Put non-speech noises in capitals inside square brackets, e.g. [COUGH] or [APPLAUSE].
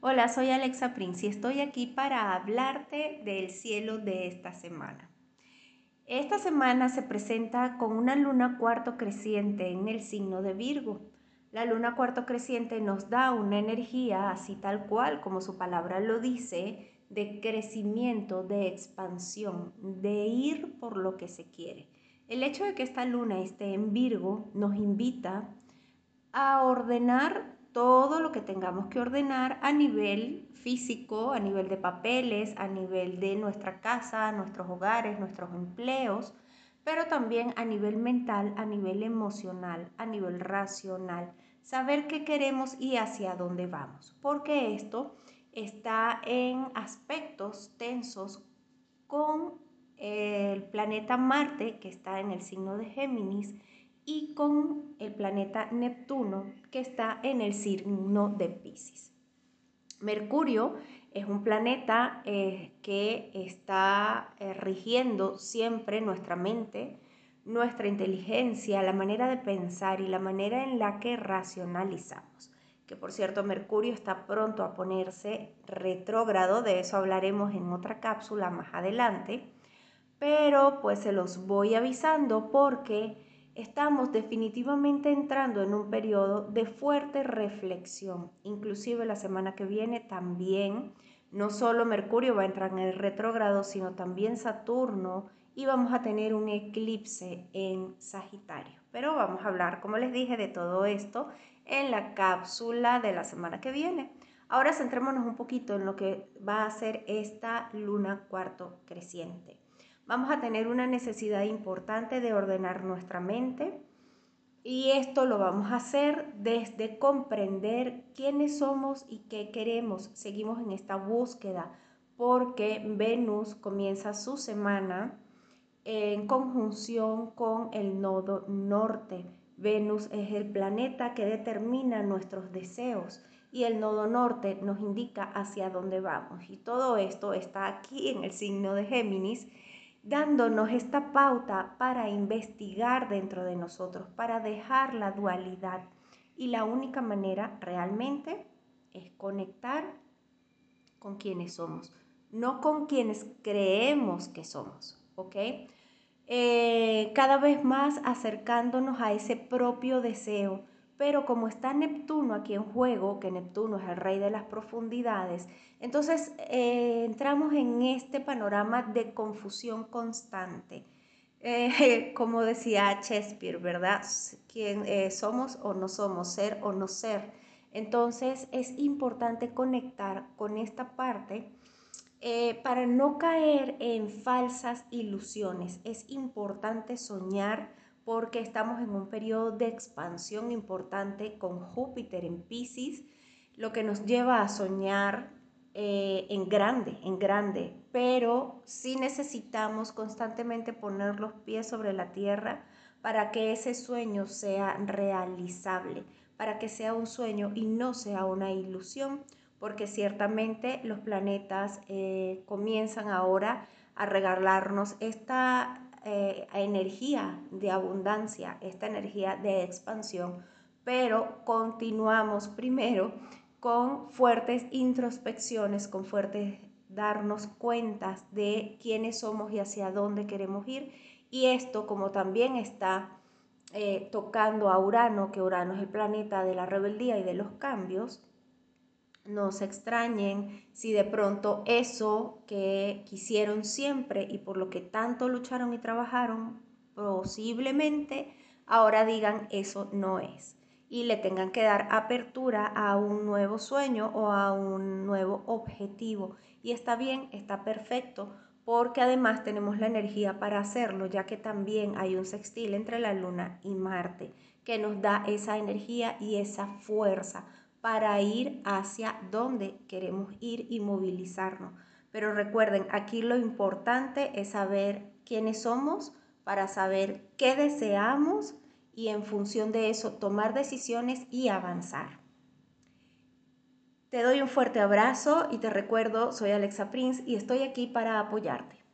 Hola, soy Alexa Prince y estoy aquí para hablarte del cielo de esta semana. Esta semana se presenta con una luna cuarto creciente en el signo de Virgo. La luna cuarto creciente nos da una energía así tal cual como su palabra lo dice, de crecimiento, de expansión, de ir por lo que se quiere. El hecho de que esta luna esté en Virgo nos invita a ordenar todo lo que tengamos que ordenar a nivel físico, a nivel de papeles, a nivel de nuestra casa, nuestros hogares, nuestros empleos, pero también a nivel mental, a nivel emocional, a nivel racional, saber qué queremos y hacia dónde vamos, porque esto está en aspectos tensos con el planeta Marte, que está en el signo de Géminis, y con el planeta Neptuno que está en el signo de Pisces. Mercurio es un planeta eh, que está eh, rigiendo siempre nuestra mente, nuestra inteligencia, la manera de pensar y la manera en la que racionalizamos. Que por cierto, Mercurio está pronto a ponerse retrógrado, de eso hablaremos en otra cápsula más adelante, pero pues se los voy avisando porque estamos definitivamente entrando en un periodo de fuerte reflexión. Inclusive la semana que viene también, no solo Mercurio va a entrar en el retrógrado, sino también Saturno y vamos a tener un eclipse en Sagitario. Pero vamos a hablar, como les dije, de todo esto en la cápsula de la semana que viene. Ahora centrémonos un poquito en lo que va a ser esta luna cuarto creciente vamos a tener una necesidad importante de ordenar nuestra mente y esto lo vamos a hacer desde comprender quiénes somos y qué queremos. Seguimos en esta búsqueda porque Venus comienza su semana en conjunción con el nodo norte. Venus es el planeta que determina nuestros deseos y el nodo norte nos indica hacia dónde vamos. Y todo esto está aquí en el signo de Géminis dándonos esta pauta para investigar dentro de nosotros, para dejar la dualidad. Y la única manera realmente es conectar con quienes somos, no con quienes creemos que somos, ¿ok? Eh, cada vez más acercándonos a ese propio deseo pero como está Neptuno aquí en juego, que Neptuno es el rey de las profundidades, entonces eh, entramos en este panorama de confusión constante. Eh, [LAUGHS] como decía Shakespeare, ¿verdad? ¿Quién eh, somos o no somos, ser o no ser? Entonces es importante conectar con esta parte para no caer en falsas ilusiones. Es importante soñar porque estamos en un periodo de expansión importante con Júpiter en Pisces, lo que nos lleva a soñar eh, en grande, en grande, pero sí necesitamos constantemente poner los pies sobre la tierra para que ese sueño sea realizable, para que sea un sueño y no sea una ilusión, porque ciertamente los planetas eh, comienzan ahora a regalarnos esta eh, energía de abundancia, esta energía de expansión, pero continuamos primero con fuertes introspecciones, con fuertes darnos cuentas de quiénes somos y hacia dónde queremos ir. Y esto, como también está eh, tocando a Urano, que Urano es el planeta de la rebeldía y de los cambios, no se extrañen si de pronto eso que quisieron siempre y por lo que tanto lucharon y trabajaron, posiblemente ahora digan eso no es y le tengan que dar apertura a un nuevo sueño o a un nuevo objetivo. Y está bien, está perfecto, porque además tenemos la energía para hacerlo, ya que también hay un sextil entre la luna y Marte que nos da esa energía y esa fuerza para ir hacia donde queremos ir y movilizarnos. Pero recuerden, aquí lo importante es saber quiénes somos para saber qué deseamos y en función de eso tomar decisiones y avanzar. Te doy un fuerte abrazo y te recuerdo, soy Alexa Prince y estoy aquí para apoyarte.